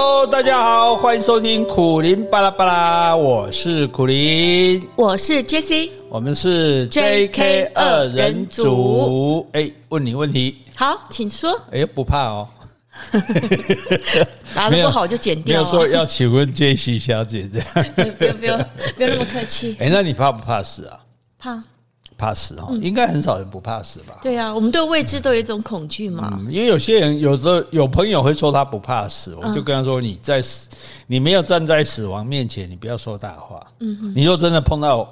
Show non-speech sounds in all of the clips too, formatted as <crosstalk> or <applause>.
Hello，大家好，欢迎收听苦林巴拉巴拉，我是苦林，我是 JC，我们是 JK 二人组。哎，问你问题，好，请说。哎，不怕哦，<laughs> 答的不好就剪掉。没有说要请问 JC 小姐这样，不用不用不用那么客气。哎，那你怕不怕死啊？怕。怕死哈，应该很少人不怕死吧？对啊，我们对未知都有一种恐惧嘛。嗯，因为有些人有时候有朋友会说他不怕死，我就跟他说：“你在死，你没有站在死亡面前，你不要说大话。”嗯，你若真的碰到。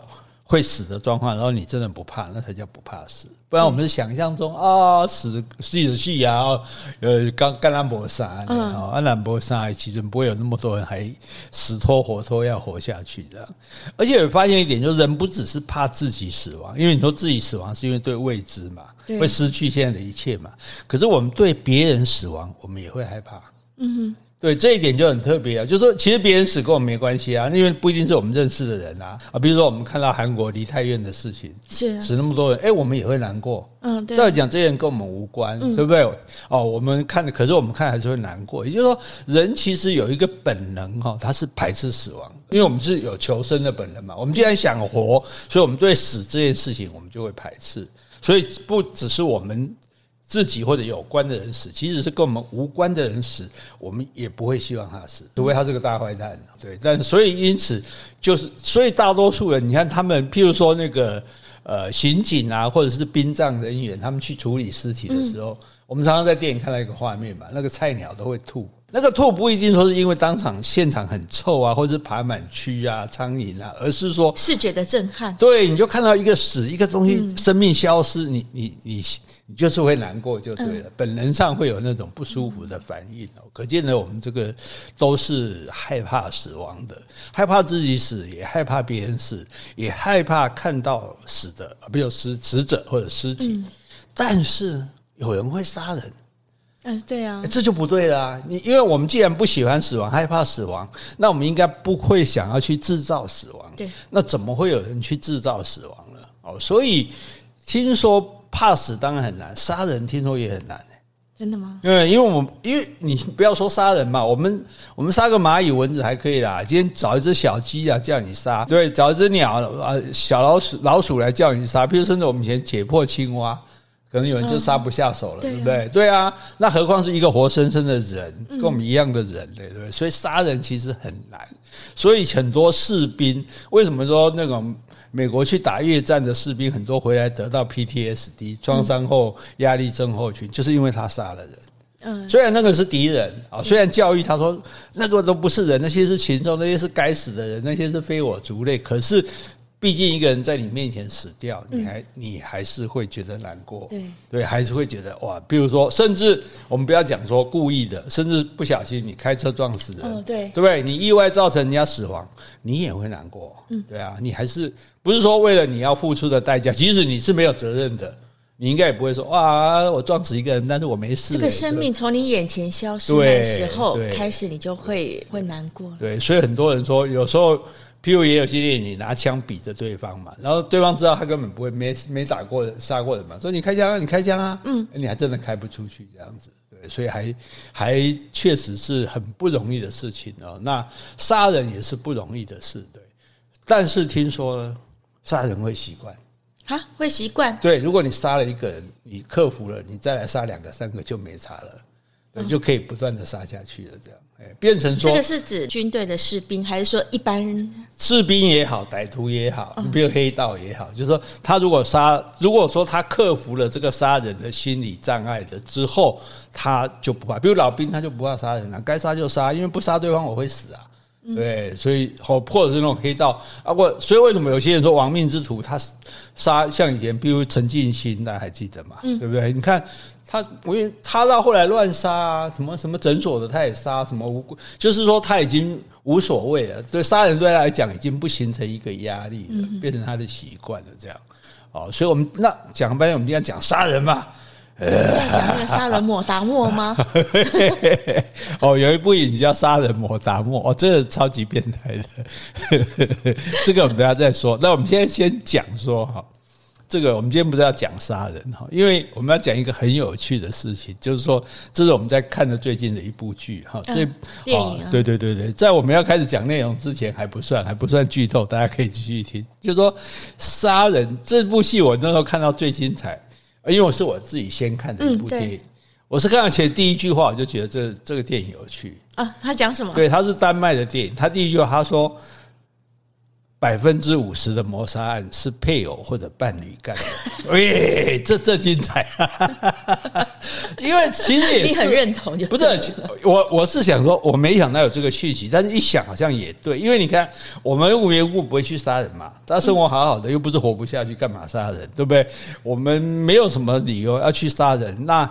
会死的状况，然后你真的不怕，那才叫不怕死。不然我们是想象中啊，死死的戏啊，呃，刚干兰博杀，啊，安兰博杀，其实不会有那么多人还死拖活拖要活下去的。而且我发现一点，就是人不只是怕自己死亡，因为你说自己死亡是因为对未知嘛，会失去现在的一切嘛。可是我们对别人死亡，我们也会害怕。嗯哼。对，这一点就很特别啊，就是说，其实别人死跟我们没关系啊，因为不一定是我们认识的人啊啊，比如说我们看到韩国梨泰院的事情，是死那么多人，哎，我们也会难过。嗯，对。再讲这些人跟我们无关，对不对？哦，我们看，可是我们看还是会难过。也就是说，人其实有一个本能哈，他是排斥死亡，因为我们是有求生的本能嘛。我们既然想活，所以我们对死这件事情我们就会排斥。所以不只是我们。自己或者有关的人死，即使是跟我们无关的人死，我们也不会希望他死，除非他是个大坏蛋。对，但所以因此就是，所以大多数人，你看他们，譬如说那个呃刑警啊，或者是殡葬人员，他们去处理尸体的时候，我们常常在电影看到一个画面嘛，那个菜鸟都会吐，那个吐不一定说是因为当场现场很臭啊，或者是爬满蛆啊、苍蝇啊，而是说视觉的震撼。对，你就看到一个死一个东西，生命消失，你你你。你就是会难过就对了，本能上会有那种不舒服的反应哦。可见呢，我们这个都是害怕死亡的，害怕自己死，也害怕别人死，也害怕看到死的，比如死死者或者尸体。但是有人会杀人，嗯，对啊，这就不对了。你因为我们既然不喜欢死亡，害怕死亡，那我们应该不会想要去制造死亡。对，那怎么会有人去制造死亡呢？哦，所以听说。怕死当然很难，杀人听说也很难。真的吗？对，因为我们因为你不要说杀人嘛，我们我们杀个蚂蚁蚊子还可以啦。今天找一只小鸡啊，叫你杀；对，找一只鸟啊，小老鼠老鼠来叫你杀。比如甚至我们以前解剖青蛙，可能有人就杀不下手了，对不对？对啊，那何况是一个活生生的人，跟我们一样的人类，对不对？所以杀人其实很难。所以很多士兵为什么说那种？美国去打越战的士兵很多回来得到 PTSD 创伤后压力症候群，就是因为他杀了人。嗯，虽然那个是敌人啊，虽然教育他说那个都不是人，那些是禽兽，那些是该死的人，那些是非我族类，可是。毕竟一个人在你面前死掉，你还你还是会觉得难过，对对，还是会觉得哇。比如说，甚至我们不要讲说故意的，甚至不小心你开车撞死人，对对不对？你意外造成人家死亡，你也会难过，嗯，对啊，你还是不是说为了你要付出的代价，即使你是没有责任的，你应该也不会说哇，我撞死一个人，但是我没事。这个生命从你眼前消失的时候开始，你就会会难过。对，所以很多人说有时候。譬如也有些电影，你拿枪比着对方嘛，然后对方知道他根本不会没没打过杀过人嘛，说你开枪啊，你开枪啊，嗯，你还真的开不出去这样子，对，所以还还确实是很不容易的事情哦。那杀人也是不容易的事，对，但是听说呢，杀人会习惯。啊，会习惯，对，如果你杀了一个人，你克服了，你再来杀两个三个就没差了。你就可以不断的杀下去了，这样，哎，变成说，这个是指军队的士兵，还是说一般人？士兵也好，歹徒也好，你比如黑道也好，就是说，他如果杀，如果说他克服了这个杀人的心理障碍的之后，他就不怕。比如老兵，他就不怕杀人了，该杀就杀，因为不杀对方我会死啊。对，所以或或者是那种黑道啊，我所以为什么有些人说亡命之徒他杀像以前，比如陈进兴，大家还记得吗？对不对？你看。他，因为他到后来乱杀啊，什么什么诊所的他也杀，什么无辜，就是说他已经无所谓了。对杀人对他来讲已经不形成一个压力了，变成他的习惯了。这样，哦，所以我们那讲半天，我们今天讲杀人嘛，呃，讲那个杀人魔达莫吗？<laughs> 哦，有一部影叫《杀人魔达莫》，哦，这个超级变态的，<laughs> 这个我们等下再说。那我们现在先讲说哈。这个我们今天不是要讲杀人哈，因为我们要讲一个很有趣的事情，就是说这是我们在看的最近的一部剧哈，这、嗯、电影、啊、对对对对，在我们要开始讲内容之前还不算还不算剧透，大家可以继续听。就是说杀人这部戏我那时候看到最精彩，因为我是我自己先看的一部电影，嗯、我是看到前第一句话我就觉得这这个电影有趣啊，他讲什么？对，他是丹麦的电影，他第一句话他说。百分之五十的谋杀案是配偶或者伴侣干的，<laughs> 喂，这这精彩！<laughs> 因为其实也是 <laughs> 你很认同，不是我，我是想说，我没想到有这个续集，但是一想好像也对，因为你看，我们无缘无故不会去杀人嘛，他生活好好的，又不是活不下去，干嘛杀人？对不对？我们没有什么理由要去杀人，那。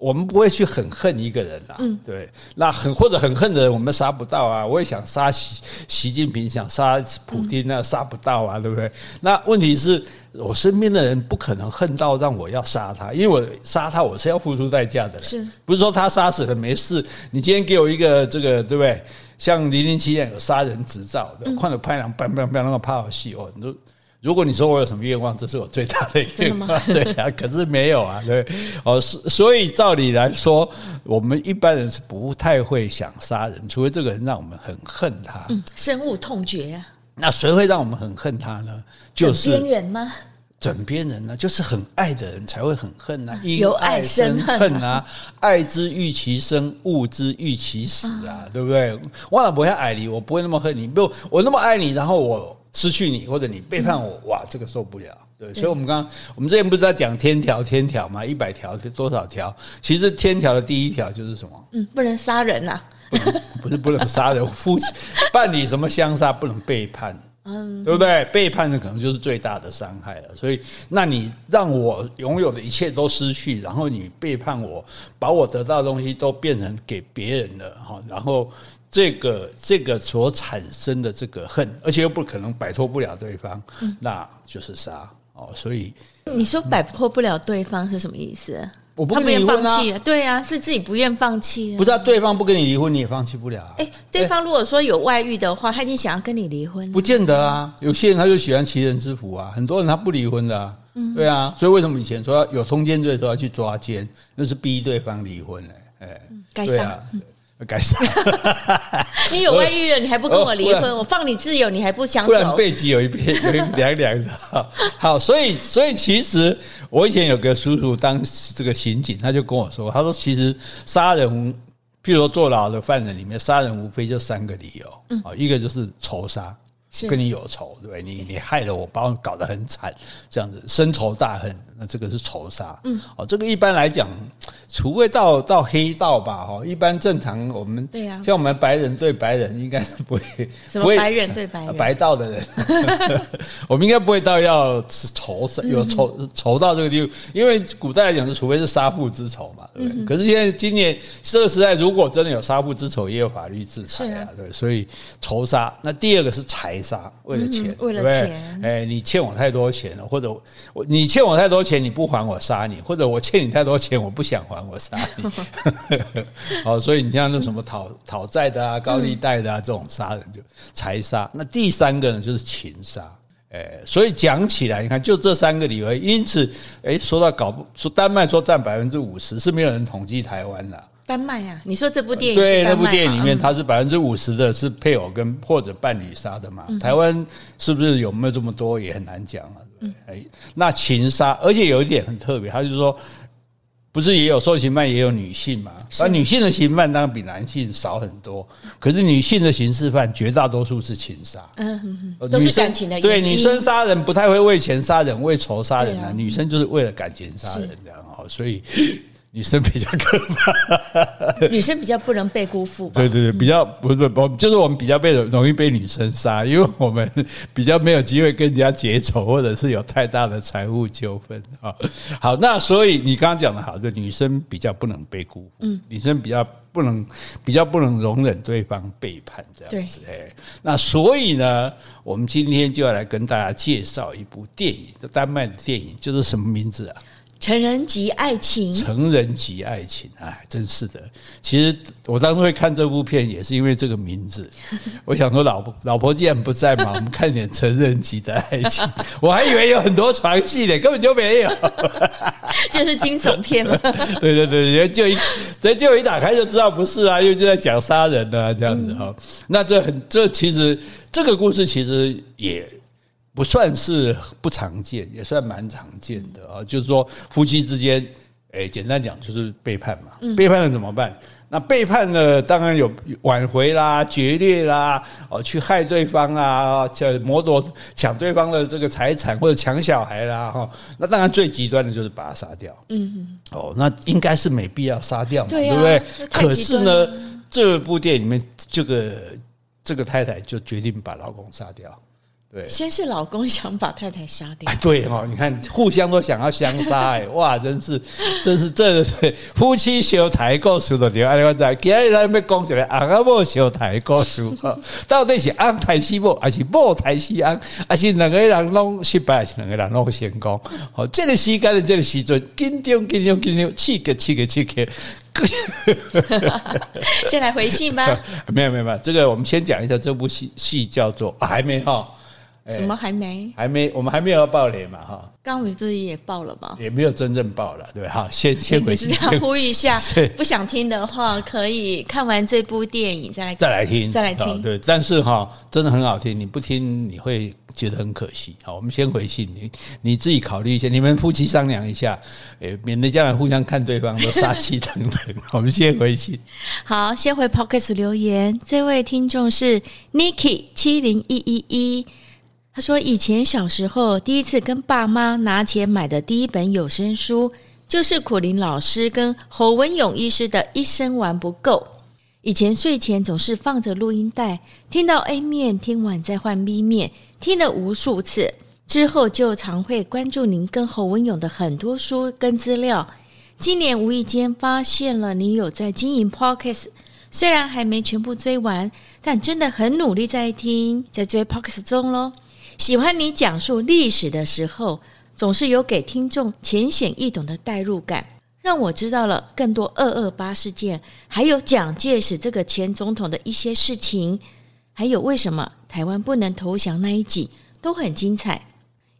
我们不会去很恨一个人啦，嗯，对，那很或者很恨的人，我们杀不到啊。我也想杀习习近平，想杀普京，那杀不到啊，对不对？那问题是我身边的人不可能恨到让我要杀他，因为我杀他我是要付出代价的，是不是说他杀死了没事？你今天给我一个这个，对不对？像零零七有杀人执照的，看着拍两砰砰砰那个拍好戏哦，你都。如果你说我有什么愿望，这是我最大的愿望，<laughs> 对啊，可是没有啊，对，哦，所以照理来说，我们一般人是不太会想杀人，除非这个人让我们很恨他，嗯，深恶痛绝呀。那谁会让我们很恨他呢？就是枕边人吗？枕边人呢？就是很爱的人才会很恨啊，由爱生恨啊，<laughs> 爱之欲其生，恶之欲其死啊，对不对？我老不会爱你，我不会那么恨你，不，我那么爱你，然后我。失去你，或者你背叛我，嗯、哇，这个受不了。对，所以，我们刚刚我们之前不是在讲天条，天条嘛，一百条是多少条？其实天条的第一条就是什么？嗯，不能杀人呐、啊。不是不能杀人，<laughs> 夫妻伴侣什么相杀，不能背叛。嗯，对不对？背叛的可能就是最大的伤害了。所以，那你让我拥有的一切都失去，然后你背叛我，把我得到的东西都变成给别人了哈，然后。这个这个所产生的这个恨，而且又不可能摆脱不了对方，嗯、那就是杀哦。所以你说摆脱不了对方是什么意思？我不跟你离婚啊？对啊，是自己不愿放弃啊。不知道对方不跟你离婚，你也放弃不了啊。哎，对方如果说有外遇的话，他已经想要跟你离婚。不见得啊，有些人他就喜欢欺人之福啊，很多人他不离婚的啊。嗯，对啊，所以为什么以前说有通奸罪说要去抓奸，那是逼对方离婚嘞？哎，该杀。该死！<laughs> 你有外遇了，你还不跟我离婚？我放你自由，你还不想走？不然背脊有一片有一凉凉的。好，所以所以其实我以前有个叔叔当这个刑警，他就跟我说，他说其实杀人，譬如说坐牢的犯人里面，杀人无非就三个理由，啊，一个就是仇杀。跟你有仇，对不对？你你害了我，把我搞得很惨，这样子深仇大恨，那这个是仇杀。嗯，哦，这个一般来讲，除非到到黑道吧，哈，一般正常我们对呀，像我们白人对白人，应该是不会 <laughs> 什么白人对白人白道的人，<laughs> 我们应该不会到要仇杀有仇仇到这个地步，因为古代来讲是，除非是杀父之仇嘛，对不对？可是现在今年这个时代，如果真的有杀父之仇，也有法律制裁啊，对，所以仇杀。那第二个是财。杀为了钱，为了钱，哎，你欠我太多钱了，或者我你欠我太多钱，你不还我杀你，或者我欠你太多钱，我不想还我杀你。<laughs> 好，所以你像那什么讨讨债的啊、高利贷的啊，这种杀人就财杀。那第三个呢，就是情杀。哎，所以讲起来，你看就这三个理由，因此，哎，说到搞不说丹麦说占百分之五十，是没有人统计台湾的。丹麦啊，你说这部电影对那部电影里面，它是百分之五十的是配偶跟或者伴侣杀的嘛？台湾是不是有没有这么多也很难讲啊？哎，那情杀，而且有一点很特别，他就是说，不是也有受刑犯也有女性嘛？那女性的刑犯当然比男性少很多，可是女性的刑事犯绝大多数是情杀，嗯，都是感情的。对，女生杀人不太会为钱杀人，为仇杀人啊，女生就是为了感情杀人这样啊，所以。女生比较可怕，女生比较不能被辜负。对对对，比较不是不，就是我们比较被容易被女生杀，因为我们比较没有机会跟人家结仇，或者是有太大的财务纠纷啊。好，那所以你刚刚讲的好，就女生比较不能被辜负，嗯，女生比较不能比较不能容忍对方背叛这样子。哎，那所以呢，我们今天就要来跟大家介绍一部电影，就丹麦的电影，就是什么名字啊？成人及爱情，成人及爱情，哎，真是的。其实我当初会看这部片，也是因为这个名字。<laughs> 我想说，老婆老婆既然不在嘛，<laughs> 我们看点成人级的爱情。我还以为有很多床戏呢，根本就没有，<laughs> 就是惊悚片嘛。对对对，就一，就一打开就知道不是啊，又就在讲杀人啊，这样子哈。那这很，这其实这个故事其实也。不算是不常见，也算蛮常见的啊。就是说，夫妻之间，哎，简单讲就是背叛嘛。背叛了怎么办？那背叛了，当然有挽回啦、决裂啦，哦，去害对方啊，抢夺抢对方的这个财产或者抢小孩啦，哈。那当然最极端的就是把他杀掉。嗯，哦，那应该是没必要杀掉嘛，对不对？可是呢，这部电影里面，这个这个太太就决定把老公杀掉。对，先是老公想把太太杀掉，对哦，你看互相都想要相杀，哎，<laughs> 哇，真是，真是，这个是夫妻修台故事的对，哎，我在今日咱要讲起来，翁仔某相抬故事，<laughs> 到底是翁台西某，还是某台西翁，还是两个人拢失败，还是两个人拢成功？好，这个时间的这个时阵，紧张紧张紧张，刺激刺激刺激。<laughs> 先来回信吧。没有没有没有，这个我们先讲一下这部戏，戏叫做还没哈。什么还没？还没，我们还没有要爆雷嘛？哈，刚刚不是也爆了吗？也没有真正爆了，对哈。先 <laughs> 先回去，要呼吁一下，<laughs> 不想听的话，可以看完这部电影再来再来听，再来听。对，但是哈，真的很好听，你不听你会觉得很可惜。好，我们先回信，你你自己考虑一下，你们夫妻商量一下，诶，免得将来互相看对方都杀气腾腾。<laughs> 我们先回信。好，先回 Podcast 留言，这位听众是 Niki 七零一一一。说：“以前小时候，第一次跟爸妈拿钱买的第一本有声书，就是苦林老师跟侯文勇医师的《一生玩不够》。以前睡前总是放着录音带，听到 A 面，听完再换 B 面，听了无数次。之后就常会关注您跟侯文勇的很多书跟资料。今年无意间发现了您有在经营 Podcast，虽然还没全部追完，但真的很努力在听，在追 pocast 中喽。”喜欢你讲述历史的时候，总是有给听众浅显易懂的代入感，让我知道了更多二二八事件，还有蒋介石这个前总统的一些事情，还有为什么台湾不能投降那一集都很精彩，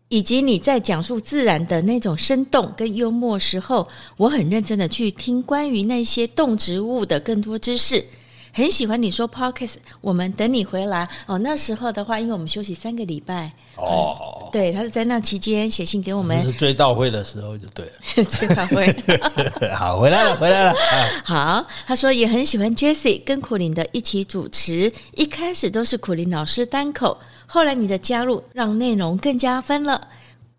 以及你在讲述自然的那种生动跟幽默时候，我很认真的去听关于那些动植物的更多知识。很喜欢你说 Podcast，我们等你回来哦。那时候的话，因为我们休息三个礼拜哦、嗯，对，他是在那期间写信给我们，是追悼会的时候就对了，追悼会。<laughs> 好，回来了，回来了。好，他说也很喜欢 Jessie 跟苦林的一起主持，一开始都是苦林老师单口，后来你的加入让内容更加分了。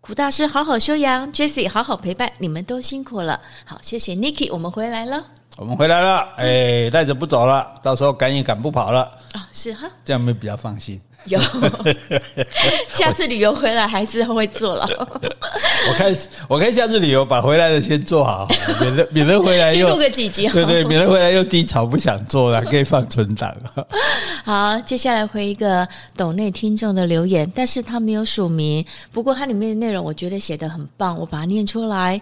苦大师好好休养，Jessie 好好陪伴，你们都辛苦了。好，谢谢 Niki，我们回来了。我们回来了，哎，带着不走了，到时候赶也赶不跑了啊！是哈，这样会比较放心。有，<laughs> 下次旅游回来还是会做了。<laughs> 我看，我看下次旅游把回来的先做好，免得免得回来又录个几集，对对，免得回来又低潮不想做了，<laughs> 可以放存档。好，接下来回一个抖内听众的留言，但是他没有署名，不过他里面的内容我觉得写的很棒，我把它念出来。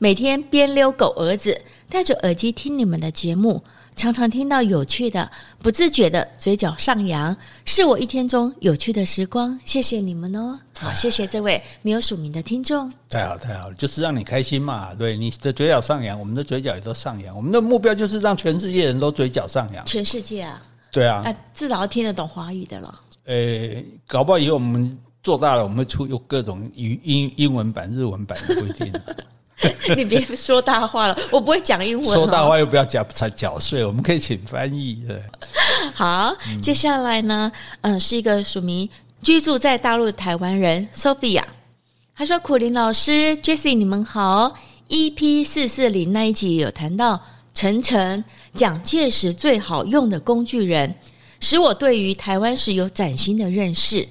每天边遛狗儿子，戴着耳机听你们的节目，常常听到有趣的，不自觉的嘴角上扬，是我一天中有趣的时光。谢谢你们哦，好，谢谢这位没有署名的听众。太好太好了，就是让你开心嘛。对，你的嘴角上扬，我们的嘴角也都上扬。我们的目标就是让全世界人都嘴角上扬。全世界啊？对啊，啊，至少要听得懂华语的了。诶，搞不好以后我们做大了，我们会出有各种语英英文版、日文版的规定。<laughs> <laughs> 你别说大话了，我不会讲英文。说大话又不要讲才缴税，我们可以请翻译。对，<laughs> 好，接下来呢，嗯，是一个署名居住在大陆的台湾人 Sophia，他说：“苦林老师，Jessie，你们好。EP 四四零那一集有谈到陈诚蒋介石最好用的工具人，使我对于台湾史有崭新的认识，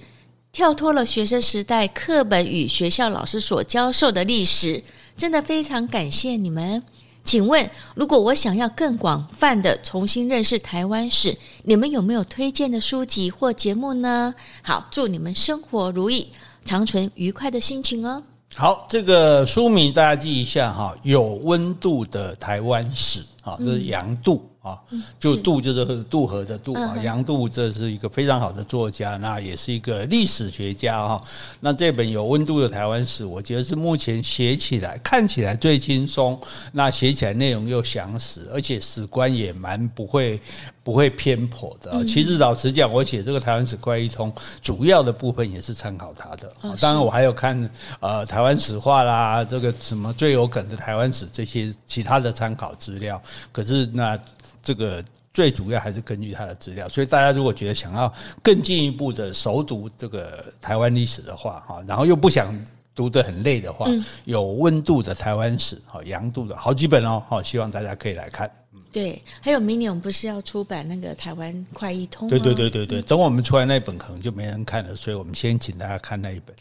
跳脱了学生时代课本与学校老师所教授的历史。”真的非常感谢你们。请问，如果我想要更广泛的重新认识台湾史，你们有没有推荐的书籍或节目呢？好，祝你们生活如意，长存愉快的心情哦。好，这个书名大家记一下哈，有温度的台湾史啊，这是杨度。啊，就渡就是渡河的渡啊，杨渡这是一个非常好的作家，那也是一个历史学家哈。那这本有温度的台湾史，我觉得是目前写起来看起来最轻松，那写起来内容又详实，而且史观也蛮不会不会偏颇的。其实老实讲，我写这个台湾史快一通，主要的部分也是参考他的。当然，我还有看呃台湾史话啦，这个什么最有梗的台湾史这些其他的参考资料。可是那。这个最主要还是根据他的资料，所以大家如果觉得想要更进一步的熟读这个台湾历史的话，哈，然后又不想读得很累的话，有温度的台湾史，哈，杨渡的好几本哦，好，希望大家可以来看。对，还有明年我们不是要出版那个台湾快易通吗？对对对对对，等我们出来那本可能就没人看了，所以我们先请大家看那一本。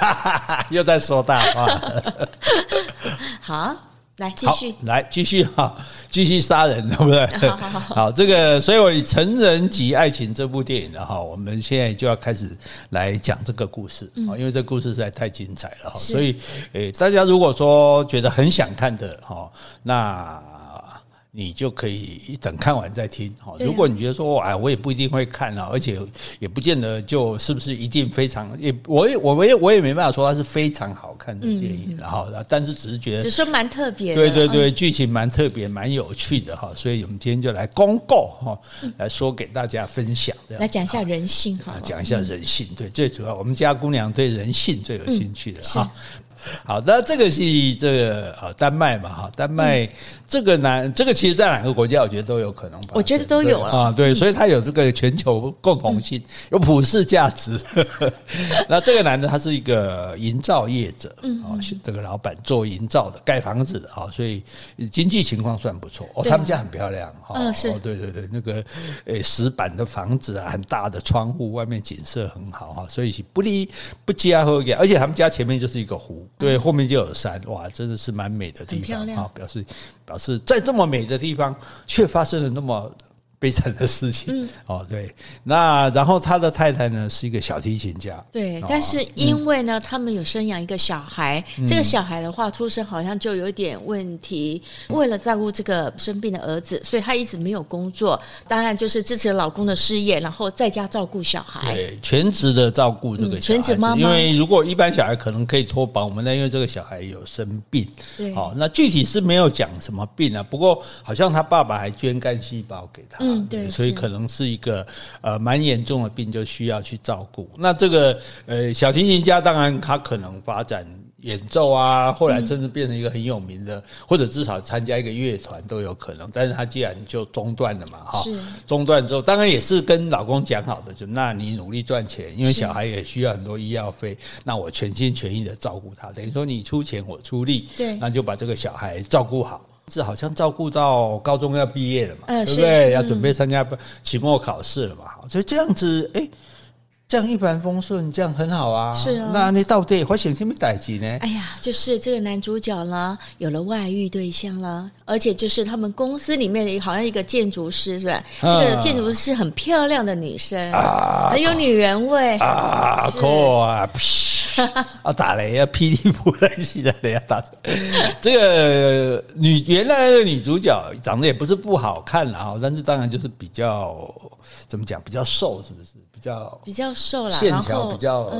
<laughs> 又在说大话。<laughs> 好。来继续，来继续哈，<laughs> 继续杀人，对不对？好好好，<laughs> 好，这个，所以我以成人及爱情这部电影的哈，我们现在就要开始来讲这个故事啊，因为这个故事实在太精彩了哈，所以诶，大家如果说觉得很想看的哈，那。你就可以等看完再听哈。如果你觉得说，哎，我也不一定会看啊，而且也不见得就是不是一定非常也，我也我也我也没办法说它是非常好看的电影，然后，但是只是觉得，只是蛮特别的，对对对，剧情蛮特别，蛮有趣的哈。所以我们今天就来公告哈，来说给大家分享，来讲一下人性哈，讲一下人性。对，最主要我们家姑娘对人性最有兴趣的哈。好那，这个是这个呃丹麦嘛哈，丹麦这个男这个其实在哪个国家我觉得都有可能吧，我觉得都有啊，对，所以它有这个全球共同性，有普世价值。<laughs> 那这个男的他是一个营造业者，啊，这个老板做营造的，盖房子的啊，所以经济情况算不错哦。他们家很漂亮哈，哦，是，对对对，那个诶石板的房子啊，很大的窗户，外面景色很好哈，所以不离不加和给，而且他们家前面就是一个湖。对，后面就有山，哇，真的是蛮美的地方啊！表示表示在这么美的地方，却发生了那么。悲惨的事情，嗯，哦，对，那然后他的太太呢是一个小提琴家，对，但是因为呢，他们有生养一个小孩，这个小孩的话出生好像就有点问题，为了照顾这个生病的儿子，所以他一直没有工作，当然就是支持老公的事业，然后在家照顾小孩，对，全职的照顾这个小孩，全职妈妈，因为如果一般小孩可能可以托保姆，那因为这个小孩有生病，对，哦，那具体是没有讲什么病啊，不过好像他爸爸还捐肝细胞给他。嗯，对，所以可能是一个呃蛮严重的病，就需要去照顾。那这个呃小提琴家，当然他可能发展演奏啊，后来甚至变成一个很有名的，或者至少参加一个乐团都有可能。但是他既然就中断了嘛，哈，中断之后，当然也是跟老公讲好的，就那你努力赚钱，因为小孩也需要很多医药费，那我全心全意的照顾他，等于说你出钱我出力，对，那就把这个小孩照顾好。是好像照顾到高中要毕业了嘛，对不对？要准备参加期末考试了嘛，所以这样子，哎。这样一帆风顺，这样很好啊。是啊，那你到底会想什么代志呢？哎呀，就是这个男主角呢，有了外遇对象了，而且就是他们公司里面的好像一个建筑师，是吧？这个建筑师是很漂亮的女生，很有女人味啊，酷啊！啊，打雷啊，<laughs> 霹雳布袋戏的雷啊，打 <laughs> 这个女原来的女主角长得也不是不好看啊，但是当然就是比较怎么讲，比较瘦，是不是？比较比较瘦啦，线条比较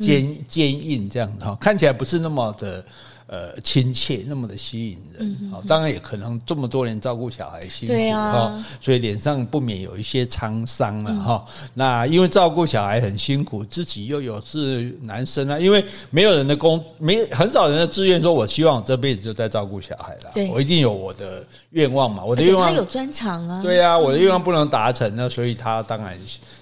坚坚硬，这样哈，看起来不是那么的呃亲切，那么的吸引人。好，当然也可能这么多年照顾小孩辛苦哈，所以脸上不免有一些沧桑了哈。那因为照顾小孩很辛苦，自己又有是男生啊，因为没有人的工，没很少人的志愿说，我希望我这辈子就在照顾小孩了。我一定有我的愿望嘛，我的愿望他有专长啊。对呀，我的愿望不能达成呢，所以他当然。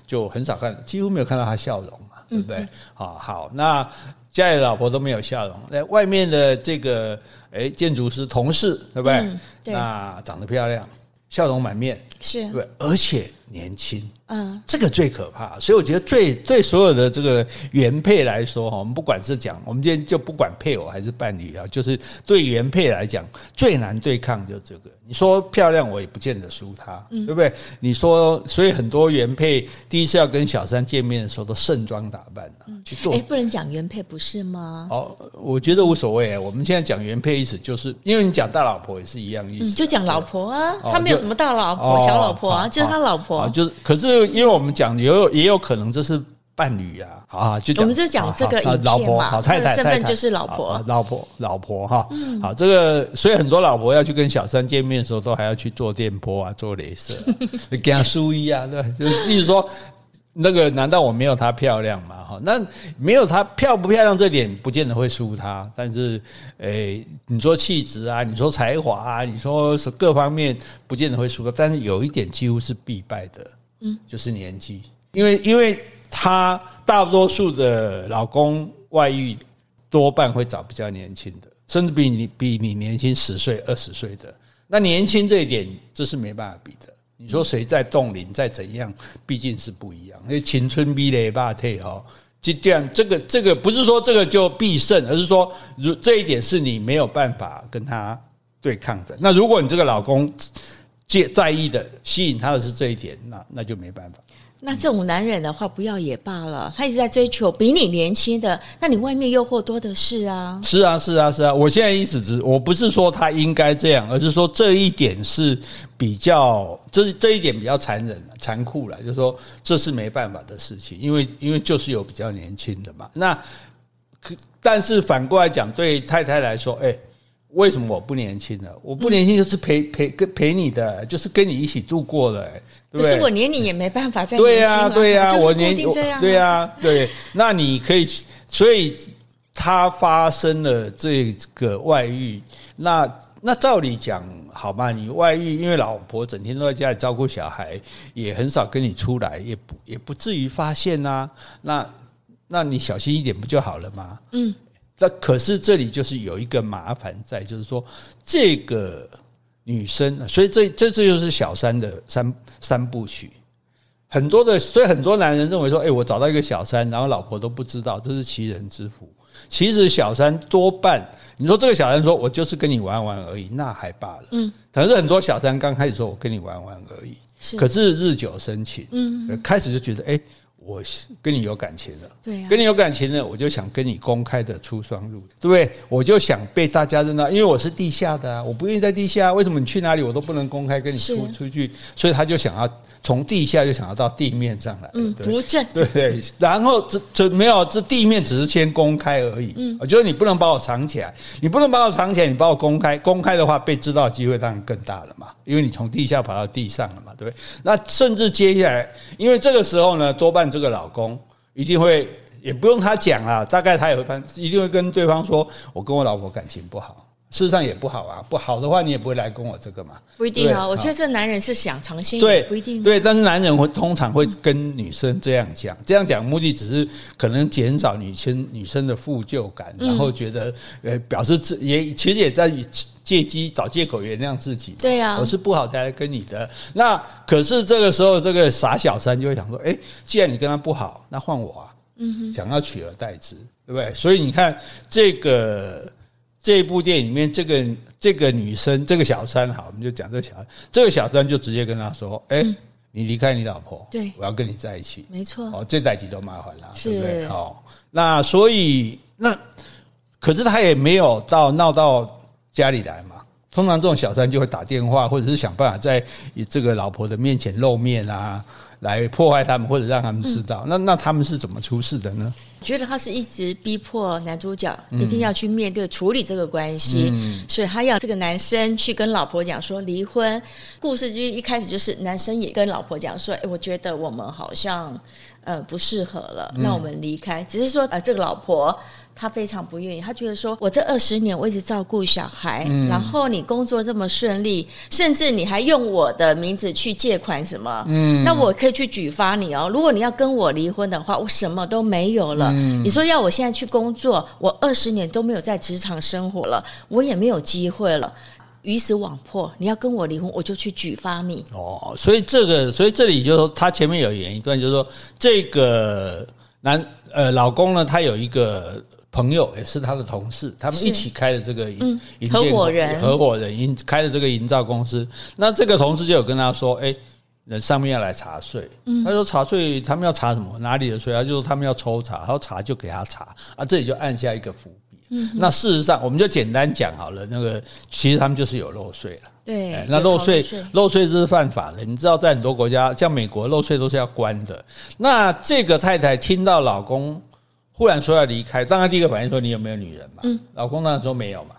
就很少看，几乎没有看到他笑容嘛，对不对？好、嗯、好，那家里老婆都没有笑容，那外面的这个诶建筑师同事，对不对？嗯、对，那长得漂亮，笑容满面，是。对，而且年轻。嗯，这个最可怕，所以我觉得最对所有的这个原配来说哈，我们不管是讲，我们今天就不管配偶还是伴侣啊，就是对原配来讲最难对抗就是这个。你说漂亮，我也不见得输她，对不对？你说，所以很多原配第一次要跟小三见面的时候都盛装打扮去做。哎，不能讲原配不是吗？哦，我觉得无所谓。我们现在讲原配意思就是因为你讲大老婆也是一样意思，就讲老婆啊，他没有什么大老婆、小老婆啊，就是他老婆，就是可是。因为我们讲也有也有可能这是伴侣啊，啊，就我们就讲这个老婆好太太身份就是老婆。老婆老婆哈，好这个所以很多老婆要去跟小三见面的时候，都还要去做电波啊，做镭射，<laughs> 给他输一啊，对，就是意思说那个难道我没有她漂亮吗？哈，那没有她漂不漂亮这点不见得会输她，但是诶，你说气质啊，你说才华啊，你说是各方面不见得会输，但是有一点几乎是必败的。嗯，就是年纪，因为因为她大多数的老公外遇，多半会找比较年轻的，甚至比你比你年轻十岁、二十岁的。那年轻这一点，这是没办法比的。你说谁在冻龄，再怎样，毕竟是不一样。因为青春比雷霸退哈，就这样。这个这个不是说这个就必胜，而是说如这一点是你没有办法跟他对抗的。那如果你这个老公，介在意的、吸引他的是这一点，那那就没办法。那这种男人的话，不要也罢了。他一直在追求比你年轻的，那你外面诱惑多的是啊。是啊，是啊，是啊。我现在意思只，我不是说他应该这样，而是说这一点是比较，这这一点比较残忍、残酷了。就是说，这是没办法的事情，因为因为就是有比较年轻的嘛。那可但是反过来讲，对太太来说，哎。为什么我不年轻了？我不年轻就是陪陪跟陪你的，就是跟你一起度过的，对不对？可是我年龄也没办法再对呀，对呀，我年龄对呀，对。那你可以，所以他发生了这个外遇，那那照理讲，好吧，你外遇，因为老婆整天都在家里照顾小孩，也很少跟你出来，也不也不至于发现呐。那那你小心一点不就好了吗？嗯。那可是这里就是有一个麻烦在，就是说这个女生，所以这这这就是小三的三三部曲。很多的，所以很多男人认为说，哎，我找到一个小三，然后老婆都不知道，这是其人之福。其实小三多半，你说这个小三说我就是跟你玩玩而已，那还罢了。嗯，可是很多小三刚开始说我跟你玩玩而已，是，可是日久生情，嗯，开始就觉得哎。我跟你有感情了，对，跟你有感情了，我就想跟你公开的出双入，对不对？我就想被大家认到，因为我是地下的啊，我不愿意在地下，为什么你去哪里我都不能公开跟你出出去？所以他就想要从地下就想要到地面上来，嗯，扶正，对对。然后这这没有，这地面只是先公开而已，嗯，我觉得你不能把我藏起来，你不能把我藏起来，你把我公开，公开的话被知道的机会当然更大了嘛，因为你从地下跑到地上了嘛，对不对？那甚至接下来，因为这个时候呢，多半。这个老公一定会，也不用他讲啊，大概他也会判，一定会跟对方说：“我跟我老婆感情不好，事实上也不好啊。不好的话，你也不会来跟我这个嘛。”不一定啊，我觉得这男人是想尝鲜，对，不一定。对，但是男人会通常会跟女生这样讲，这样讲目的只是可能减少女生女生的负疚感，然后觉得呃表示自也其实也在借机找借口原谅自己。对呀，我是不好才来跟你的。那可是这个时候，这个傻小三就会想说：哎，既然你跟他不好，那换我啊！嗯哼，想要取而代之，对不对？所以你看这个这部电影里面，这个这个女生，这个小三，好，我们就讲这个小三，这个小三就直接跟他说：哎，你离开你老婆，对，我要跟你在一起。没错，哦，这在一起就麻烦了，对不对？好，那所以那可是他也没有到闹到。家里来嘛，通常这种小三就会打电话，或者是想办法在这个老婆的面前露面啊，来破坏他们，或者让他们知道。嗯、那那他们是怎么出事的呢？我觉得他是一直逼迫男主角一定要去面对处理这个关系，嗯、所以他要这个男生去跟老婆讲说离婚。故事就一开始就是男生也跟老婆讲说：“哎，我觉得我们好像呃不适合了，那我们离开。”只是说呃这个老婆。他非常不愿意，他觉得说，我这二十年我一直照顾小孩，嗯、然后你工作这么顺利，甚至你还用我的名字去借款什么，嗯，那我可以去举发你哦。如果你要跟我离婚的话，我什么都没有了。嗯、你说要我现在去工作，我二十年都没有在职场生活了，我也没有机会了。鱼死网破，你要跟我离婚，我就去举发你。哦，所以这个，所以这里就是说，他前面有演一段，就是说这个男呃老公呢，他有一个朋友，也是他的同事，他们一起开的这个营合伙人，合伙人营开的这个营造公司。那这个同事就有跟他说，哎。人上面要来查税，他说查税，他们要查什么？哪里的税？他就说他们要抽查，他说查就给他查啊，这里就按下一个伏笔。那事实上，我们就简单讲好了，那个其实他们就是有漏税了。对，那漏税漏税这是犯法的。你知道，在很多国家，像美国，漏税都是要关的。那这个太太听到老公忽然说要离开，当然第一个反应说你有没有女人嘛？老公当然说没有嘛。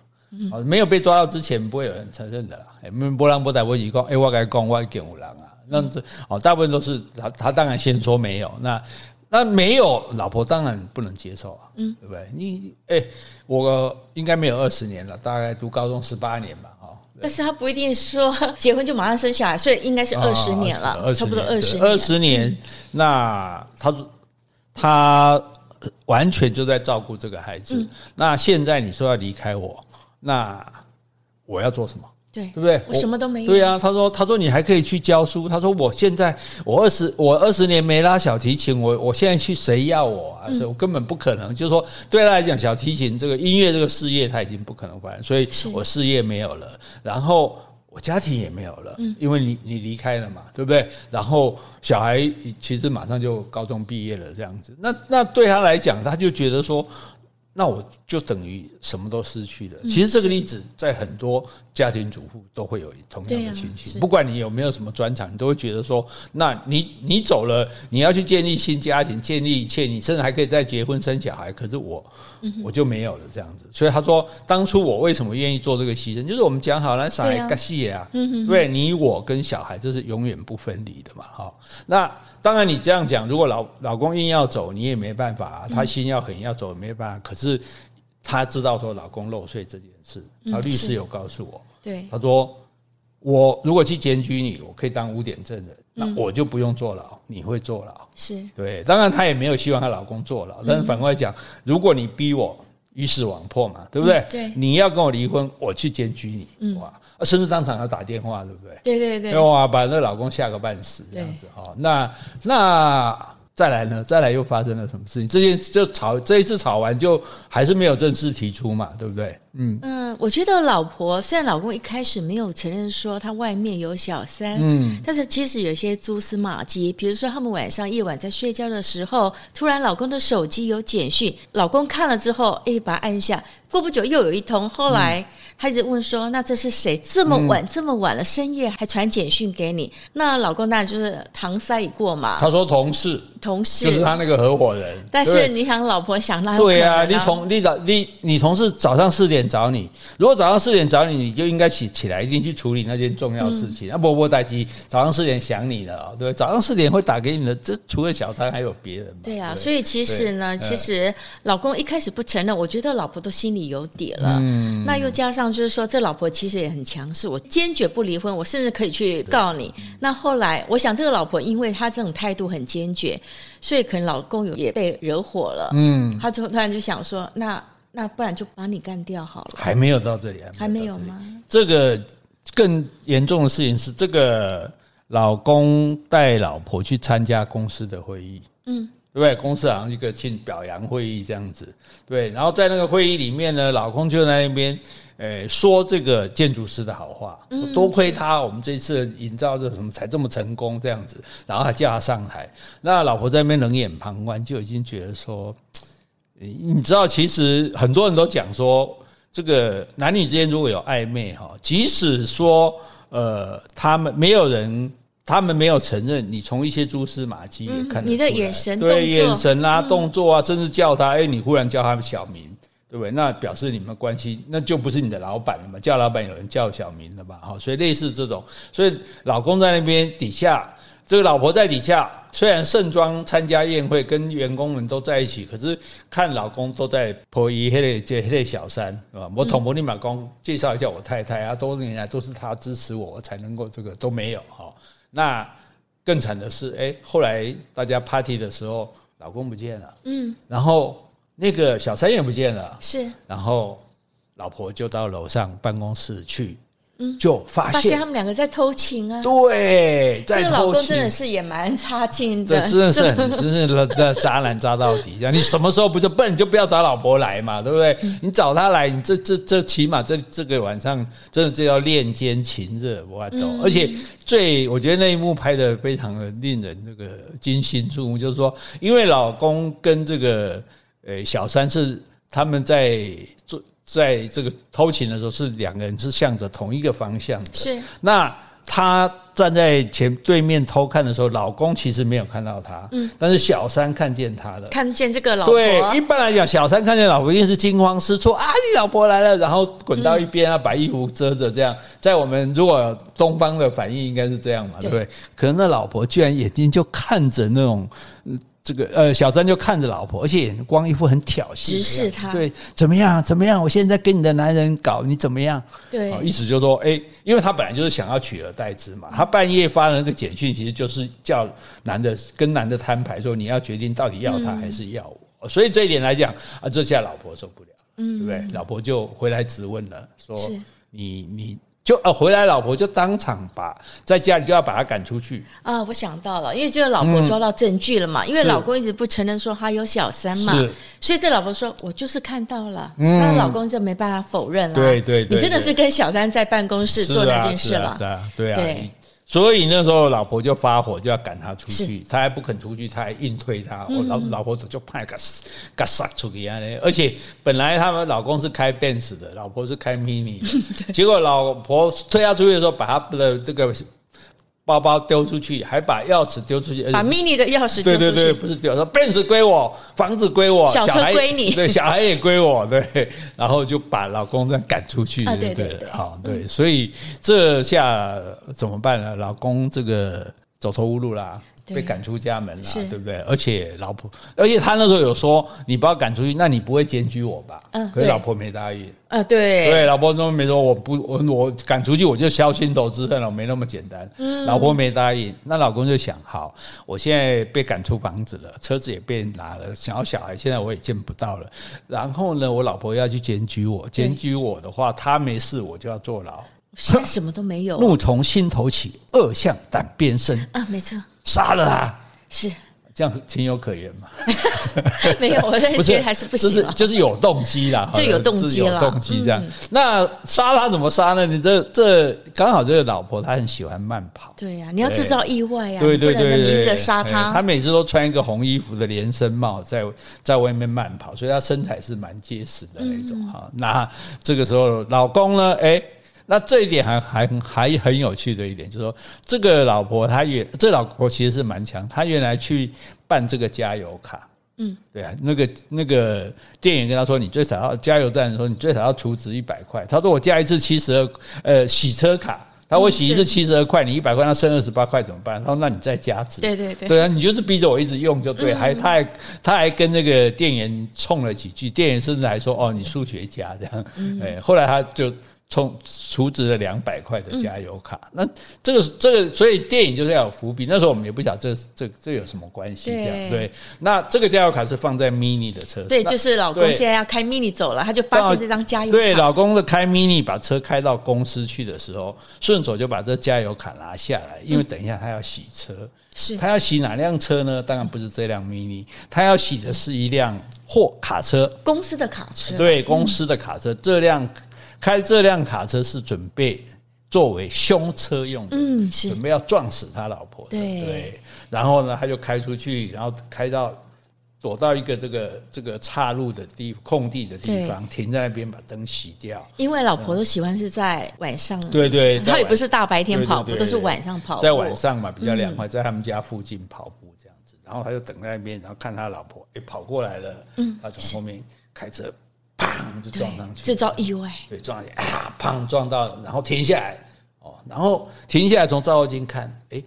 没有被抓到之前，不会有人承认的啦。哎，波浪波带波一讲，哎，我该讲我给五郎啊。那这哦，大部分都是他，他当然先说没有，那那没有，老婆当然不能接受啊，嗯，对不对？你哎，我应该没有二十年了，大概读高中十八年吧，哈。但是他不一定说结婚就马上生小孩，所以应该是二十年了，差不多二十年。二十年，那他他完全就在照顾这个孩子。那现在你说要离开我，那我要做什么？对，对不对？我什么都没有。对呀，他说：“他说你还可以去教书。他说我现在我二十我二十年没拉小提琴，我我现在去谁要我啊？所以我根本不可能。就是说，对他来讲，小提琴这个音乐这个事业他已经不可能管，所以我事业没有了，然后我家庭也没有了，因为你你离开了嘛，对不对？然后小孩其实马上就高中毕业了，这样子。那那对他来讲，他就觉得说。”那我就等于什么都失去了。其实这个例子在很多家庭主妇都会有同样的情形。不管你有没有什么专长，你都会觉得说，那你你走了，你要去建立新家庭，建立一切，你甚至还可以再结婚生小孩。可是我我就没有了这样子。所以他说，当初我为什么愿意做这个牺牲？就是我们讲好了，小孩干系啊，对，你我跟小孩这是永远不分离的嘛。哈，那。当然，你这样讲，如果老老公硬要走，你也没办法啊。他心要狠要走，没办法。可是他知道说老公漏税这件事，他律师有告诉我，对，他说我如果去检举你，我可以当污点证人，那我就不用坐牢，你会坐牢。是对。当然，她也没有希望她老公坐牢，但是反过来讲，如果你逼我鱼死网破嘛，对不对？对，你要跟我离婚，我去检举你，哇。甚至当场要打电话，对不对？对对对，哇，把那老公吓个半死，这样子哈。那那再来呢？再来又发生了什么事情？这件就吵，这一次吵完就还是没有正式提出嘛，对不对？嗯嗯，我觉得老婆虽然老公一开始没有承认说他外面有小三，嗯，但是其实有些蛛丝马迹，比如说他们晚上夜晚在睡觉的时候，突然老公的手机有简讯，老公看了之后，哎，把它按下，过不久又有一通，后来。嗯他一直问说：“那这是谁？这么晚，这么晚了，深夜还传简讯给你？”那老公当然就是搪塞一过嘛。他说：“同事。”同事就是他那个合伙人，但是你想，老婆想那对啊，你从你早你你同事早上四点找你，如果早上四点找你，你就应该起起来，一定去处理那件重要事情。那波波待机，早上四点想你了，对，早上四点会打给你的，这除了小三还有别人吗？对啊，所以其实呢，其实老公一开始不承认，我觉得老婆都心里有底了。嗯，那又加上就是说，这老婆其实也很强势，我坚决不离婚，我甚至可以去告你。那后来，我想这个老婆，因为她这种态度很坚决。所以可能老公有也被惹火了，嗯，她就突然就想说，那那不然就把你干掉好了。还没有到这里，还没有吗？这个更严重的事情是，这个老公带老婆去参加公司的会议，嗯。对不对？公司好像一个庆表扬会议这样子，对。然后在那个会议里面呢，老公就在那边，诶，说这个建筑师的好话，多亏他，我们这次营造这什么才这么成功这样子。然后还叫他上台，那老婆在那边冷眼旁观，就已经觉得说，你知道，其实很多人都讲说，这个男女之间如果有暧昧哈，即使说呃，他们没有人。他们没有承认，你从一些蛛丝马迹也看得出来，你的眼神、对眼神啊、动作啊，甚至叫他，哎，你忽然叫他小名，对不对？那表示你们关系那就不是你的老板了嘛？叫老板有人叫小名了嘛？好，所以类似这种，所以老公在那边底下，这个老婆在底下，虽然盛装参加宴会，跟员工们都在一起，可是看老公都在泼一黑的这黑小三，是吧？我同婆你马公介绍一下我太太啊，多年来都是她支持我，我才能够这个都没有哈。那更惨的是，哎，后来大家 party 的时候，老公不见了，嗯，然后那个小三也不见了，是，然后老婆就到楼上办公室去，就发现，他们两个在偷情啊！对，在偷情。这老公真的是也蛮差劲的，真的是 <laughs> 很，真是那渣男渣到底。这样，你什么时候不就笨，你就不要找老婆来嘛，对不对？你找她来，你这这这起码这这个晚上真的就要恋奸情热，我懂。而且最我觉得那一幕拍的非常的令人这个惊心触目，就是说，因为老公跟这个呃小三是他们在做。在这个偷情的时候，是两个人是向着同一个方向的。是，那他站在前对面偷看的时候，老公其实没有看到他，嗯，但是小三看见他了，看见这个老婆。对，一般来讲，小三看见老婆一定是惊慌失措啊，你老婆来了，然后滚到一边啊，把衣服遮着，这样。在我们如果东方的反应应该是这样嘛，对不对？可能那老婆居然眼睛就看着那种，嗯。这个呃，小三就看着老婆，而且眼光一副很挑衅，直视他。对，怎么样？怎么样？我现在跟你的男人搞，你怎么样？对，意思就是说，哎，因为他本来就是想要取而代之嘛。他半夜发的那个简讯，其实就是叫男的跟男的摊牌，说你要决定到底要他还是要我。所以这一点来讲啊，这下老婆受不了，嗯，对不对？老婆就回来质问了，说你你。就呃回来，老婆就当场把在家里就要把他赶出去啊！我想到了，因为这个老婆抓到证据了嘛，因为老公一直不承认说他有小三嘛，所以这老婆说我就是看到了，那老公就没办法否认了。对对，你真的是跟小三在办公室做那件事了，对啊。所以那时候老婆就发火，就要赶他出去，他还不肯出去，他还硬推他。我老老婆就派个个杀出去啊！而且本来他们老公是开 Benz 的，老婆是开 Mini，<laughs> 结果老婆推他出去的时候，把他的这个。包包丢出去，还把钥匙丢出去，把 mini 的钥匙对对对，不是丢，说 Benz 归我，房子归我，小车归你，对，小孩也归我，对，然后就把老公这样赶出去，对对对，好，对，所以这下怎么办呢？老公这个走投无路啦。被赶出家门了，对不对？而且老婆，而且他那时候有说，你不要赶出去，那你不会检举我吧？嗯，可是老婆没答应。啊，对，对，老婆都没说，我不，我我赶出去我就消心头之恨了，没那么简单。嗯，老婆没答应，那老公就想，好，我现在被赶出房子了，车子也被拿了，想要小孩现在我也见不到了。然后呢，我老婆要去检举我，检举我的话，他没事，我就要坐牢。现在什么都没有，怒从心头起，恶向胆边生。啊，没错。杀了他，是这样情有可原嘛？<laughs> 没有，我在 <laughs> 觉得还是不行，就是就是有动机啦，<laughs> 就有动机了，动机这样。那杀他怎么杀呢？你这这刚好这个老婆她很喜欢慢跑，对呀，你要制造意外呀，对对对对，明着杀他。他每次都穿一个红衣服的连身帽，在在外面慢跑，所以他身材是蛮结实的那种哈。那这个时候老公呢？哎。那这一点还还还很有趣的一点，就是说，这个老婆她原这老婆其实是蛮强，她原来去办这个加油卡，嗯，对啊，那个那个店员跟他说，你最少要加油站的时候，你最少要储值一百块。他说我加一次七十二，呃，洗车卡，他说我洗一次七十二块，你一百块，那剩二十八块怎么办？他说那你再加值，对对对，对啊，你就是逼着我一直用就对，还他还他还跟那个店员冲了几句，店员甚至还说哦，你数学家这样，哎，后来他就。充储值了两百块的加油卡，嗯、那这个这个，所以电影就是要有伏笔。那时候我们也不晓得这这这有什么关系，这样对。那这个加油卡是放在 Mini 的车上，对，就是老公现在要开 Mini 走了，他就发现这张加油卡。对，老公的开 Mini 把车开到公司去的时候，顺手就把这加油卡拿下来，因为等一下他要洗车，是他要洗哪辆车呢？当然不是这辆 Mini，他要洗的是一辆货卡车，公司的卡车，对，公司的卡车，这辆。开这辆卡车是准备作为凶车用的，嗯，是准备要撞死他老婆的，对，对。然后呢，他就开出去，然后开到躲到一个这个这个岔路的地空地的地方，停在那边把灯熄掉。因为老婆都喜欢是在晚上，对对，他也不是大白天跑步，都是晚上跑步，在晚上嘛比较凉快，在他们家附近跑步这样子。然后他就等在那边，然后看他老婆诶跑过来了，嗯，他从后面开车。砰！就撞上去，制造意外。对，撞上去啊！砰！撞到，然后停下来。哦，然后停下来，从照妖镜看，哎，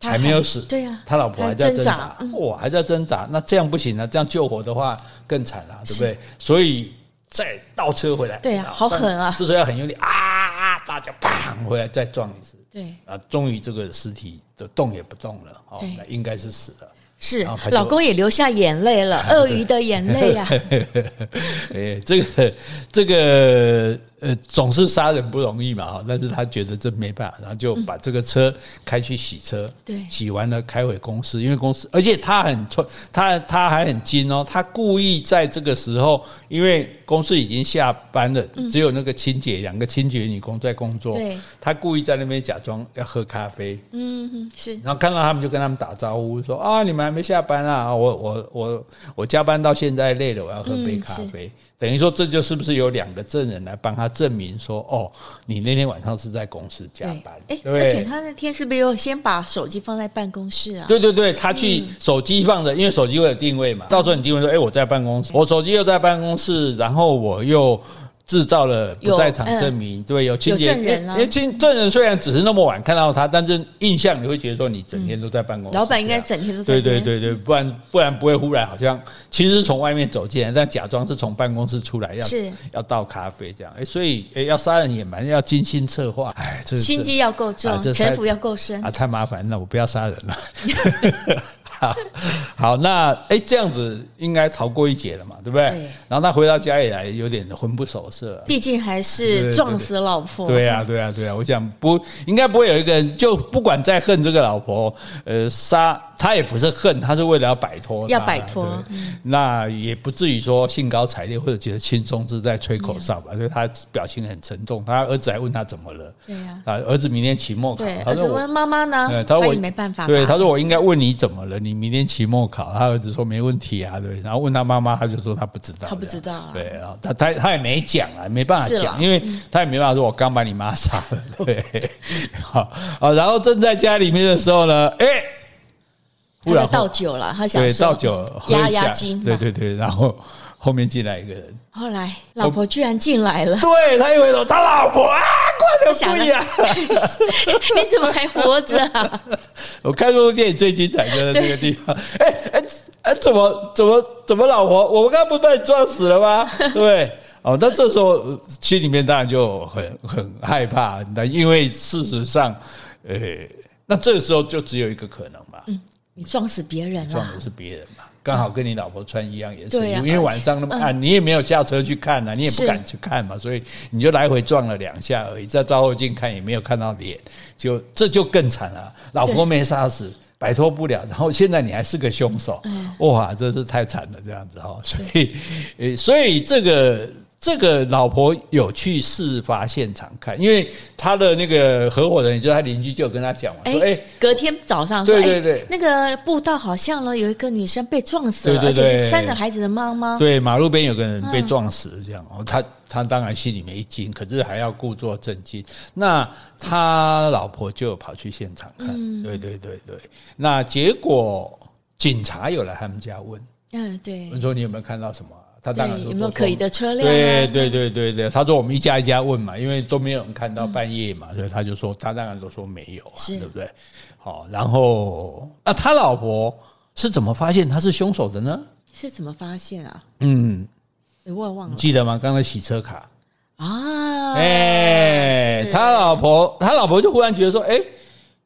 还没有死。对呀，他老婆还在挣扎。哇，还在挣扎。那这样不行了，这样救活的话更惨了，对不对？所以再倒车回来。对呀，好狠啊！这时候要很用力啊！大家砰回来再撞一次。对啊，终于这个尸体的动也不动了。哦，那应该是死了。是，老公也流下眼泪了，<laughs> 鳄鱼的眼泪呀。<laughs> 哎，这个这个呃，总是杀人不容易嘛，哈，但是他觉得这没办法，然后就把这个车开去洗车，对，洗完了开回公司，因为公司，而且他很他他还很精哦，他故意在这个时候，因为公司已经下班了，只有那个清洁两个清洁女工在工作，对，他故意在那边假装要喝咖啡，嗯，是，然后看到他们就跟他们打招呼说啊，你们还没下班啊，我我我我加班到现在累了，我要喝杯咖啡。等于说，这就是不是有两个证人来帮他证明说，哦，你那天晚上是在公司加班？哎，而且他那天是不是又先把手机放在办公室啊？对对对，他去手机放着，因为手机会有定位嘛。到时候你定位说，哎，我在办公室，我手机又在办公室，然后我又。制造了不在场证明，嗯、对，有亲戚证人啊。因为证证人虽然只是那么晚看到他，但是印象你会觉得说你整天都在办公室。老板应该整天都在。对对对对，不然不然不会忽然好像其实从外面走进来，但假装是从办公室出来要是要倒咖啡这样。哎，所以哎，要杀人也蛮要精心策划。哎，这心机要够重，城府要够深啊，太麻烦，了我不要杀人了。<laughs> 好，<laughs> 好，那哎，这样子应该逃过一劫了嘛，对不对？对，然后他回到家里来，有点魂不守舍。毕竟还是撞死老婆。对呀，对呀，对呀。我想不应该不会有一个人，就不管再恨这个老婆，呃，杀。他也不是恨，他是为了要摆脱，要摆脱，那也不至于说兴高采烈或者觉得轻松自在吹口哨吧？所以他表情很沉重。他儿子还问他怎么了？对呀，啊，儿子明天期末考，他说问妈妈呢？他说我没办法。对，他说我应该问你怎么了？你明天期末考，他儿子说没问题啊，对。然后问他妈妈，他就说他不知道，他不知道。对啊，他他他也没讲啊，没办法讲，因为他也没办法说，我刚把你妈杀了。对，<laughs> 好啊，然后正在家里面的时候呢，哎。他在倒酒了，他想对倒酒压压惊。对对对，然后后面进来一个人，后来老婆居然进来了。对，他一回头，他老婆啊，快点跪呀！<laughs> 你怎么还活着啊？<laughs> 我看这部电影最精彩就在这个地方。哎哎哎，怎么怎么怎么老婆？我们刚刚不被你撞死了吗？<laughs> 对，哦，那这时候心里面当然就很很害怕。那因为事实上，呃，那这个时候就只有一个可能你撞死别人了，撞的是别人嘛？刚好跟你老婆穿一样颜色因为晚上那么暗，你也没有下车去看呐，你也不敢去看嘛，所以你就来回撞了两下而已，在照后镜看也没有看到脸，就这就更惨了。老婆没杀死，摆脱不了，然后现在你还是个凶手，哇，真是太惨了，这样子哈，所以，呃，<laughs> 所以这个。这个老婆有去事发现场看，因为他的那个合伙人，也就是他邻居，就跟他讲嘛，说：“哎，隔天早上，对对对，那个步道好像呢，有一个女生被撞死了，而且是三个孩子的妈妈。对，马路边有个人被撞死了，这样哦。他他当然心里面一惊，可是还要故作镇静。那他老婆就跑去现场看，对对对对。那结果警察有来他们家问，嗯，对，问说你有没有看到什么？”他当然有没有可疑的车辆？对对对对对，他说我们一家一家问嘛，因为都没有人看到半夜嘛，所以他就说他当然都说没有啊，对不对？好，然后那他老婆是怎么发现他是凶手的呢？是怎么发现啊？嗯，我也忘了，记得吗？刚才洗车卡啊，哎，他老婆他老婆就忽然觉得说，哎。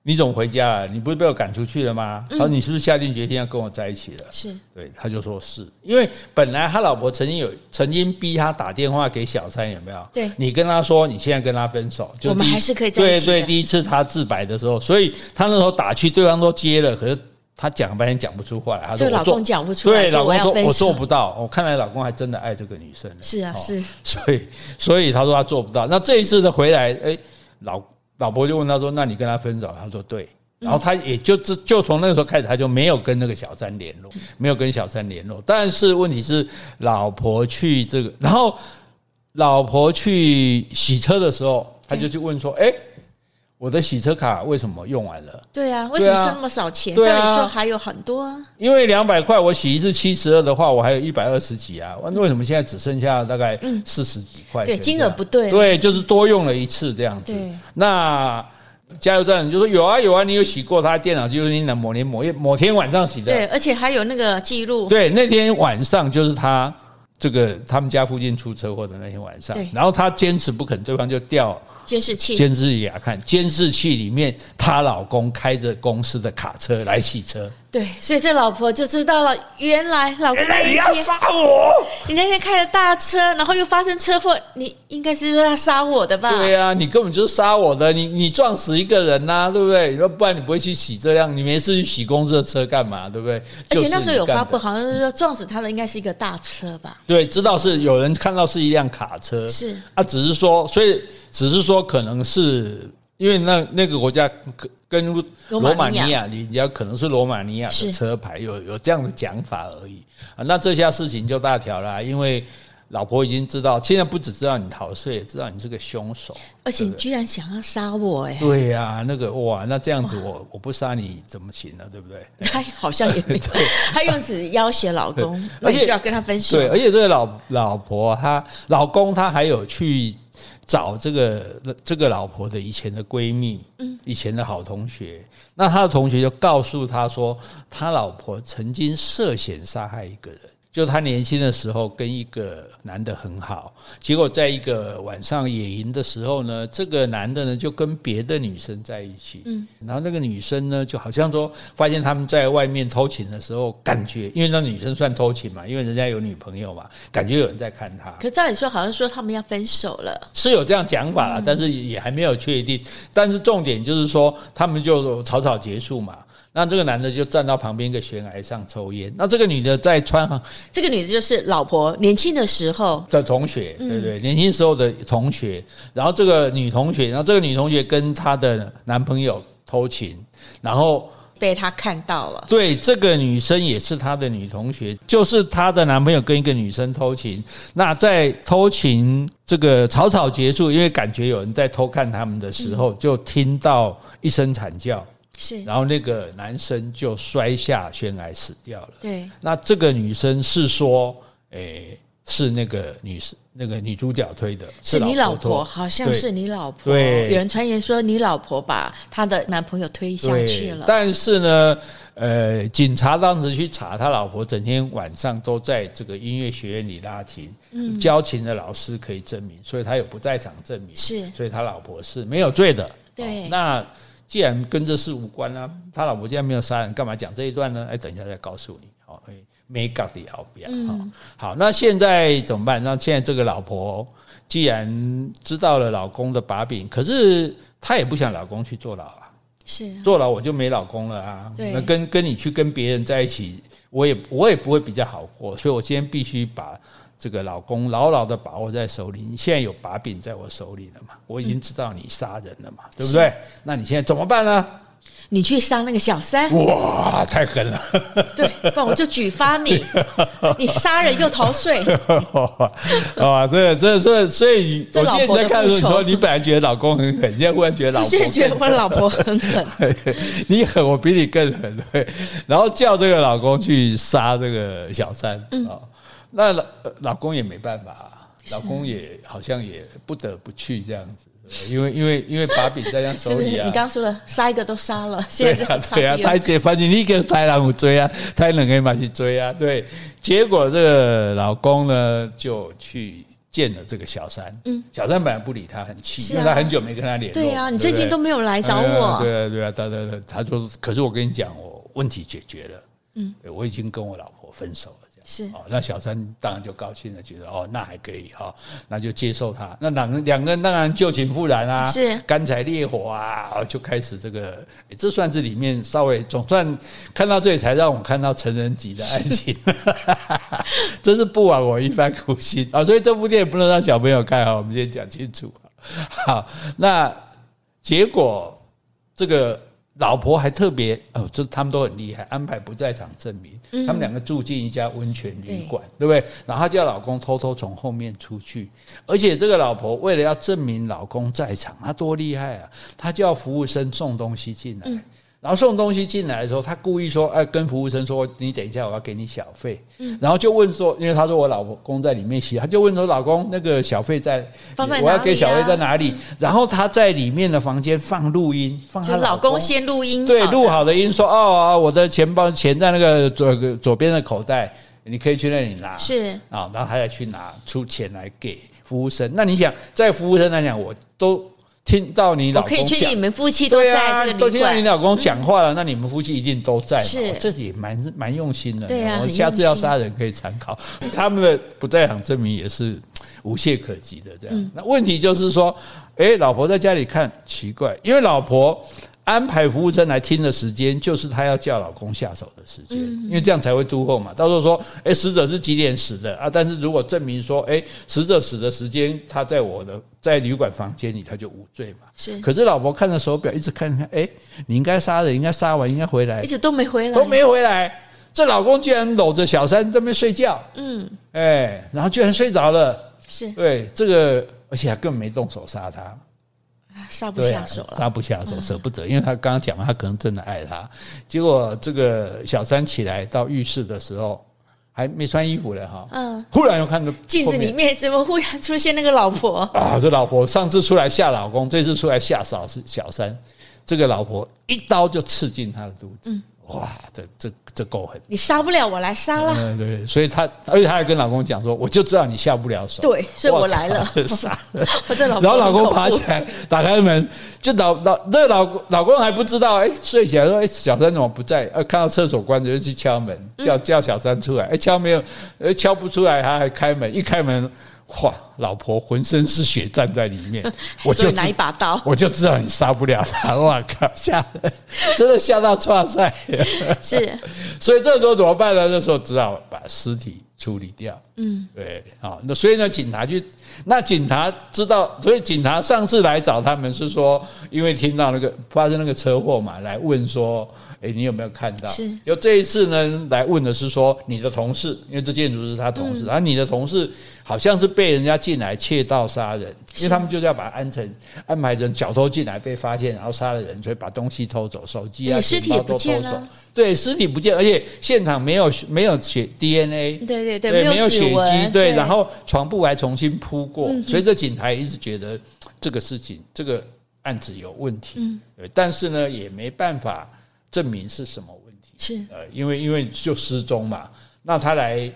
你怎么回家了？你不是被我赶出去了吗？他说：“你是不是下定决心要跟我在一起了？”是，对，他就说是因为本来他老婆曾经有曾经逼他打电话给小三，有没有？对，你跟他说你现在跟他分手，就我们还是可以在一起。对对，第一次他自白的时候，所以他那时候打去，对方都接了，可是他讲了半天讲不出话来。他说：“老公讲不出来。”对，老公说：“我做不到。”我看来老公还真的爱这个女生。是啊，是。所以，所以他说他做不到。那这一次的回来，哎，老老婆就问他说：“那你跟他分手？”他说：“对。”然后他也就就就从那个时候开始，他就没有跟那个小三联络，没有跟小三联络。但是问题是，老婆去这个，然后老婆去洗车的时候，他就去问说：“哎，我的洗车卡为什么用完了？”对啊，为什么剩那么少钱？对啊，说还有很多啊。因为两百块我洗一次七十二的话，我还有一百二十几啊。那为什么现在只剩下大概四十几块？对，金额不对。对，就是多用了一次这样子。那。加油站就说有啊有啊，你有洗过他电脑，就是你某年某月某天晚上洗的。对，而且还有那个记录。对，那天晚上就是他这个他们家附近出车祸的那天晚上。然后他坚持不肯，对方就调监视器，监视器给他看，监视器里面她老公开着公司的卡车来洗车。对，所以这老婆就知道了，原来老公那你要杀我，你那天开了大车，然后又发生车祸，你应该是说要杀我的吧？对啊，你根本就是杀我的，你你撞死一个人呐、啊，对不对？你说不然你不会去洗这辆，你没事去洗公司的车干嘛？对不对？而且那时候有发布，好像是说撞死他的应该是一个大车吧？对，知道是有人看到是一辆卡车，是啊，只是说，所以只是说可能是。因为那那个国家跟罗马尼亚，你要可能是罗马尼亚的车牌，有有这样的讲法而已啊。那这下事情就大条了，因为老婆已经知道，现在不只知道你逃税，也知道你是个凶手，而且你居然想要杀我哎！对呀，那个哇，那这样子我我不杀你怎么行呢？对不对？他好像也没对，<laughs> 他用此要挟老公，而且要跟他分手。对，而且这个老老婆，她老公他还有去。找这个这个老婆的以前的闺蜜，嗯，以前的好同学，那他的同学就告诉他说，他老婆曾经涉嫌杀害一个人。就他年轻的时候跟一个男的很好，结果在一个晚上野营的时候呢，这个男的呢就跟别的女生在一起，嗯，然后那个女生呢就好像说发现他们在外面偷情的时候，感觉因为那女生算偷情嘛，因为人家有女朋友嘛，感觉有人在看他。可照理说好像说他们要分手了，是有这样讲法啦，但是也还没有确定。但是重点就是说他们就草草结束嘛。那这个男的就站到旁边一个悬崖上抽烟。那这个女的在穿，这个女的就是老婆年轻的时候的同学，对对，年轻时候的同学。然后这个女同学，然后这个女同学跟她的男朋友偷情，然后被她看到了。对，这个女生也是她的女同学，就是她的男朋友跟一个女生偷情。那在偷情这个草草结束，因为感觉有人在偷看他们的时候，就听到一声惨叫。是，然后那个男生就摔下悬崖死掉了。对，那这个女生是说，诶，是那个女生，那个女主角推的，是你老婆，好像是你老婆。对，有人传言说你老婆把她的男朋友推下去了。但是呢，呃，警察当时去查，他老婆整天晚上都在这个音乐学院里拉琴，嗯，教琴的老师可以证明，所以他有不在场证明，是，所以他老婆是没有罪的。对，那。既然跟这事无关啊，他老婆既然没有杀人，干嘛讲这一段呢？哎，等一下再告诉你。好，没搞的好不要。好，那现在怎么办？那现在这个老婆既然知道了老公的把柄，可是她也不想老公去坐牢啊。是，坐牢我就没老公了啊。对，那跟跟你去跟别人在一起，我也我也不会比较好过，所以我今天必须把。这个老公牢牢的把握在手里，你现在有把柄在我手里了嘛？我已经知道你杀人了嘛，对不对？那你现在怎么办呢？你去杀那个小三？哇，太狠了！<laughs> 对，不然我就举发你，<laughs> 你杀人又逃税。<laughs> 啊，这，这这，所以我现在在看的时候，你本来觉得老公很狠，现在忽然觉得老婆，现在觉得我老婆很狠。你狠，我比你更狠，对。然后叫这个老公去杀这个小三啊。嗯那老老公也没办法，老公也好像也不得不去这样子，因为因为因为把柄在他手里啊。你刚刚说了，杀一个都杀了，现在对啊，他姐反正你给台人有追啊，太冷可以马去追啊，对。结果这个老公呢，就去见了这个小三。嗯，小三本来不理他，很气，因为他很久没跟他联络。对啊，你最近都没有来找我。对啊，对啊，他他他说，可是我跟你讲，我问题解决了。嗯，我已经跟我老婆分手了。是哦，那小三当然就高兴了，觉得哦，那还可以哈，那就接受他。那两个两个人当然旧情复燃啊，是干柴烈火啊，就开始这个，这算是里面稍微总算看到这里才让我看到成人级的爱情，<laughs> 真是不枉我一番苦心啊！所以这部电影不能让小朋友看啊，我们先讲清楚。好，那结果这个。老婆还特别哦，这他们都很厉害，安排不在场证明。他们两个住进一家温泉旅馆，对不对？然后她叫老公偷偷从后面出去，而且这个老婆为了要证明老公在场，她多厉害啊！她叫服务生送东西进来。然后送东西进来的时候，他故意说：“哎，跟服务生说，你等一下，我要给你小费。”然后就问说：“因为他说我老公在里面洗，他就问说：‘老公，那个小费在，我要给小费在哪里？’然后他在里面的房间放录音，放他老公先录音，对，录好的音说：‘哦，我的钱包钱在那个左左边的口袋，你可以去那里拿。’是啊，然后他再去拿出钱来给服务生。那你想，在服务生来讲，我都。听到你老公，我可以确定你们夫妻都在都听到你老公讲话了，那你们夫妻一定都在。是，这也蛮蛮用心的。对啊，我下次要杀人可以参考他们的不在场证明，也是无懈可击的。这样，那问题就是说，哎，老婆在家里看奇怪，因为老婆。安排服务生来听的时间，就是她要叫老公下手的时间，因为这样才会督后嘛。到时候说，哎，死者是几点死的啊？但是如果证明说，哎，死者死的时间他在我的在旅馆房间里，他就无罪嘛。是。可是老婆看着手表，一直看看，哎，你应该杀人，应该杀完，应该回来，一直都没回来，都没回来。这老公居然搂着小三在那边睡觉，嗯，哎，然后居然睡着了，是对这个，而且还根本没动手杀他。杀不下手了，杀不下手，舍不得，因为他刚刚讲了，他可能真的爱他。结果这个小三起来到浴室的时候，还没穿衣服了哈，嗯，忽然又看到镜子里面怎么忽然出现那个老婆 <laughs> 啊？这老婆上次出来吓老公，这次出来吓嫂是小三，这个老婆一刀就刺进他的肚子。嗯哇，这这这够狠！你杀不了我，来杀了。嗯，对，所以她，而且她还跟老公讲说，我就知道你下不了手。对，所以我来了。杀了。<laughs> 然后老公爬起来，打开门，就老老那老公老公还不知道，哎，睡起来说，哎，小三怎么不在？呃，看到厕所关着，就去敲门，叫叫小三出来。哎，敲没有，哎，敲不出来，他还开门，一开门。哇！老婆浑身是血站在里面，<laughs> 我就拿一把刀，<laughs> 我就知道你杀不了他。哇靠！吓，<laughs> 真的吓到剉赛。是，所以这时候怎么办呢？这时候只好把尸体处理掉。嗯，对，好，那所以呢，警察去，那警察知道，所以警察上次来找他们是说，因为听到那个发生那个车祸嘛，来问说。哎，你有没有看到？是，就这一次呢，来问的是说你的同事，因为这建筑是他同事，而、嗯、你的同事好像是被人家进来窃盗杀人，因为他们就是要把安成安排成小偷进来被发现，然后杀了人，所以把东西偷走，手机啊、钱包都偷走。对，尸体不见，而且现场没有没有血 DNA，对对对，对没有血迹，对，然后床铺还重新铺过，所以这警察一直觉得 <tsk> 这个事情这个案子有问题，嗯，对，但是呢也没办法。证明是什么问题？是。呃，因为因为就失踪嘛，那他来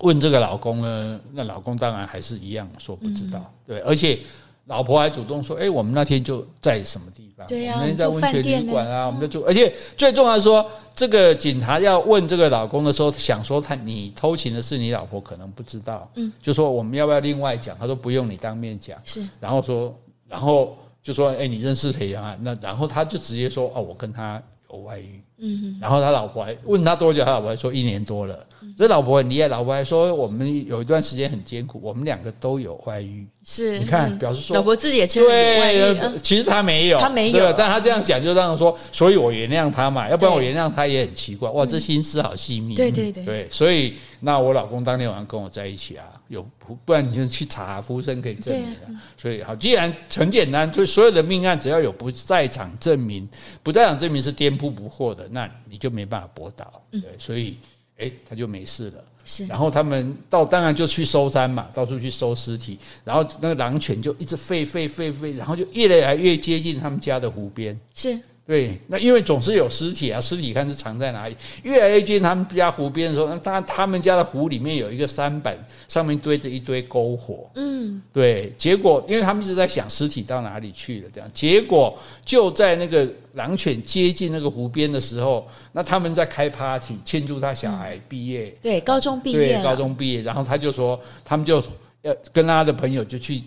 问这个老公呢，那老公当然还是一样说不知道，嗯、对，而且老婆还主动说，哎，我们那天就在什么地方？对呀、啊，我们在温泉旅馆啊，我们就住，而且最重要说，这个警察要问这个老公的时候，想说他你偷情的事，你老婆可能不知道，嗯，就说我们要不要另外讲？他说不用，你当面讲，是，然后说，然后就说，哎，你认识谁啊？那然后他就直接说，哦，我跟他。有外遇，嗯，然后他老婆还问他多久，他老婆还说一年多了。这老婆很厉害，老婆还说我们有一段时间很艰苦，我们两个都有外遇。是，你看，表示说老婆自己也承认有外遇，其实他没有，他没有，但他这样讲就让人说，所以我原谅他嘛，要不然我原谅他也很奇怪。哇，这心思好细密。对对对，对，所以那我老公当天晚上跟我在一起啊，有不不然你就去查服务生可以证明的。所以好，既然很简单，所以所有的命案只要有不在场证明，不在场证明是颠扑不破的，那你就没办法驳倒。对，所以哎，他就没事了。是，然后他们到当然就去收山嘛，到处去收尸体，然后那个狼犬就一直吠吠吠吠，然后就越来越接近他们家的湖边。是。对，那因为总是有尸体啊，尸体看是藏在哪里。越来越近他们家湖边的时候，那当然他们家的湖里面有一个山板，上面堆着一堆篝火。嗯，对。结果，因为他们一直在想尸体到哪里去了，这样。结果就在那个狼犬接近那个湖边的时候，那他们在开 party 庆祝他小孩毕业。对，高中毕业。对，高中毕业。然后他就说，他们就要跟他的朋友就去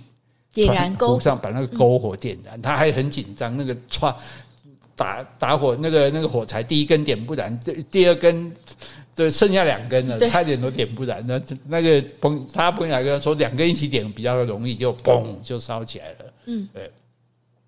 点燃篝火，上把那个篝火点燃。他还很紧张，那个唰。打打火那个那个火柴，第一根点不燃，第第二根，对，剩下两根了，差点都点不燃。那那个朋他朋友还跟他说，两根一起点比较容易，就嘣就烧起来了。嗯，对。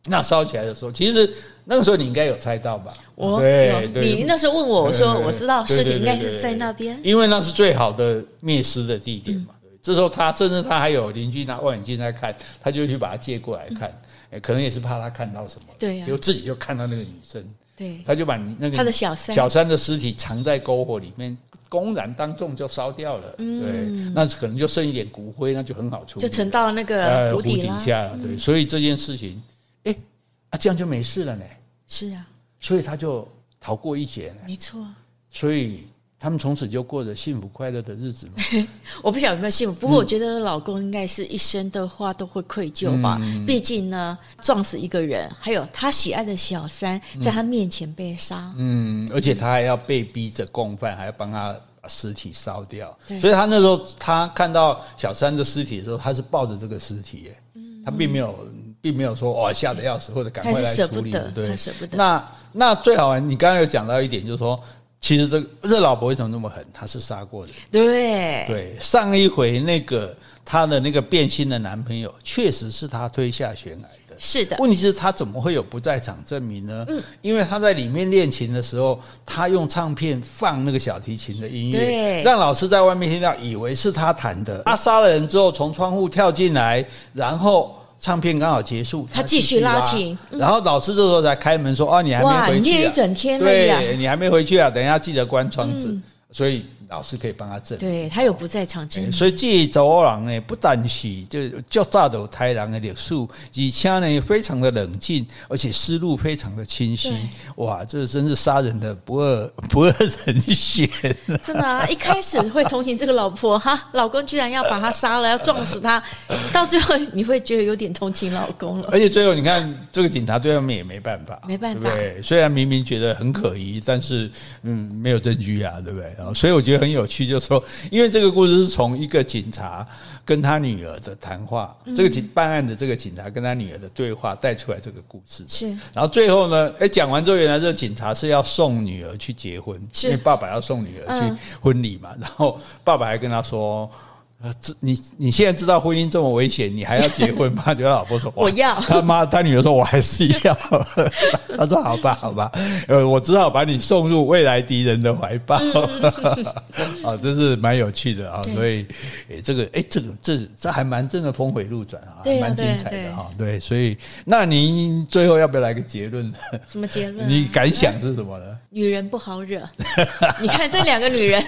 那烧起来的时候，其实那个时候你应该有猜到吧？我对，你那时候问我，我说我知道尸体应该是在那边，因为那是最好的灭尸的地点嘛。这时候他甚至他还有邻居拿望远镜在看，他就去把它借过来看。可能也是怕他看到什么，对，就自己就看到那个女生，对，他就把那个他的小三。小三的尸体藏在篝火里面，公然当众就烧掉了，对，那可能就剩一点骨灰，那就很好处理，就沉到那个湖底下了，对，所以这件事情，哎，啊，这样就没事了呢，是啊，所以他就逃过一劫呢，没错，所以他们从此就过着幸福快乐的日子吗？<laughs> 我不晓得有没有幸福，不过我觉得老公应该是一生的话都会愧疚吧。嗯、毕竟呢，撞死一个人，还有他喜爱的小三在他面前被杀，嗯，而且他还要被逼着共犯，还要帮他把尸体烧掉。所以他那时候他看到小三的尸体的时候，他是抱着这个尸体耶，他并没有，并没有说哇吓得要死或者赶快来处理，对，他舍不得。那那最好玩，你刚刚有讲到一点，就是说。其实这个这老婆为什么那么狠？她是杀过的。对对，上一回那个她的那个变心的男朋友，确实是她推下悬崖的。是的。问题是，她怎么会有不在场证明呢？嗯，因为她在里面练琴的时候，她用唱片放那个小提琴的音乐，对，让老师在外面听到，以为是她弹的。她杀了人之后，从窗户跳进来，然后。唱片刚好结束，他继续拉琴，然后老师这时候才开门说：“哦，你还没回去啊？一整天，对，你还没回去啊？等一下记得关窗子。”所以。老师可以帮他证明，对他有不在场证明，所以这查某人呢，不但是就较早的台人的历史，而且呢非常的冷静，而且思路非常的清晰。哇，这真是杀人的不二不二人选。真的啊，<laughs> 一开始会同情这个老婆哈，老公居然要把他杀了，要撞死他，到最后你会觉得有点同情老公了。而且最后你看，这个警察最后面也没办法，没办法。对，虽然明明觉得很可疑，但是嗯，没有证据啊，对不对？所以我觉得。很有趣，就是说，因为这个故事是从一个警察跟他女儿的谈话，这个警办案的这个警察跟他女儿的对话带出来这个故事。是，然后最后呢，哎，讲完之后，原来这个警察是要送女儿去结婚，因为爸爸要送女儿去婚礼嘛，然后爸爸还跟他说。呃，这你你现在知道婚姻这么危险，你还要结婚吗？<laughs> 就老婆说我要，他妈他女儿说我还是要，<laughs> 他说好吧好吧，呃，我只好把你送入未来敌人的怀抱，<laughs> 啊，真是蛮有趣的啊，所以诶，这个诶，这个这这还蛮真的峰回路转啊，蛮精彩的哈，对，所以那您最后要不要来个结论？什么结论？你感想是什么呢？女人不好惹，你看这两个女人，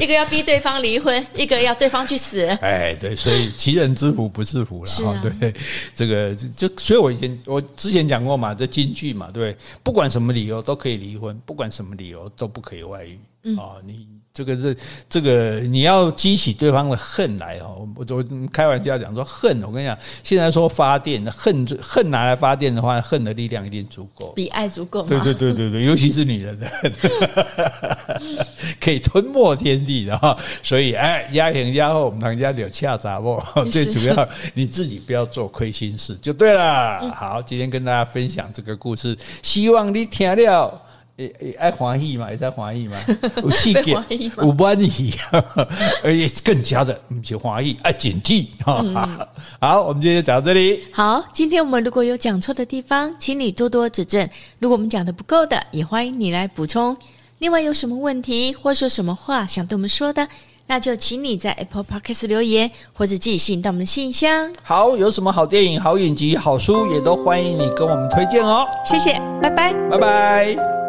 一个要逼对方离婚，一个要对方去。死哎，对，所以其人之福不是福了哈。啊、对，这个就所以，我以前我之前讲过嘛，这京剧嘛，对，不管什么理由都可以离婚，不管什么理由都不可以外遇啊、嗯哦。你。这个是这个，你要激起对方的恨来哦。我我开玩笑讲说恨，我跟你讲，现在说发电，恨恨拿来发电的话，恨的力量一定足够，比爱足够。对对对对对，尤其是女人的恨，<laughs> 可以吞没天地的哈。所以哎，压前压后，我们家有恰杂不？<laughs> 最主要你自己不要做亏心事就对了。好，今天跟大家分享这个故事，希望你听了。诶诶，爱欢喜嘛，也在 <laughs> 欢喜嘛，有气给，有欢喜，而且更加的不是欢喜，爱警惕哈。好，我们今天讲到这里。好，今天我们如果有讲错的地方，请你多多指正。如果我们讲的不够的，也欢迎你来补充。另外，有什么问题或说什么话想对我们说的，那就请你在 Apple Podcast 留言，或者寄信到我们信箱。好，有什么好电影、好影集、好书，也都欢迎你跟我们推荐哦。谢谢，拜拜，拜拜。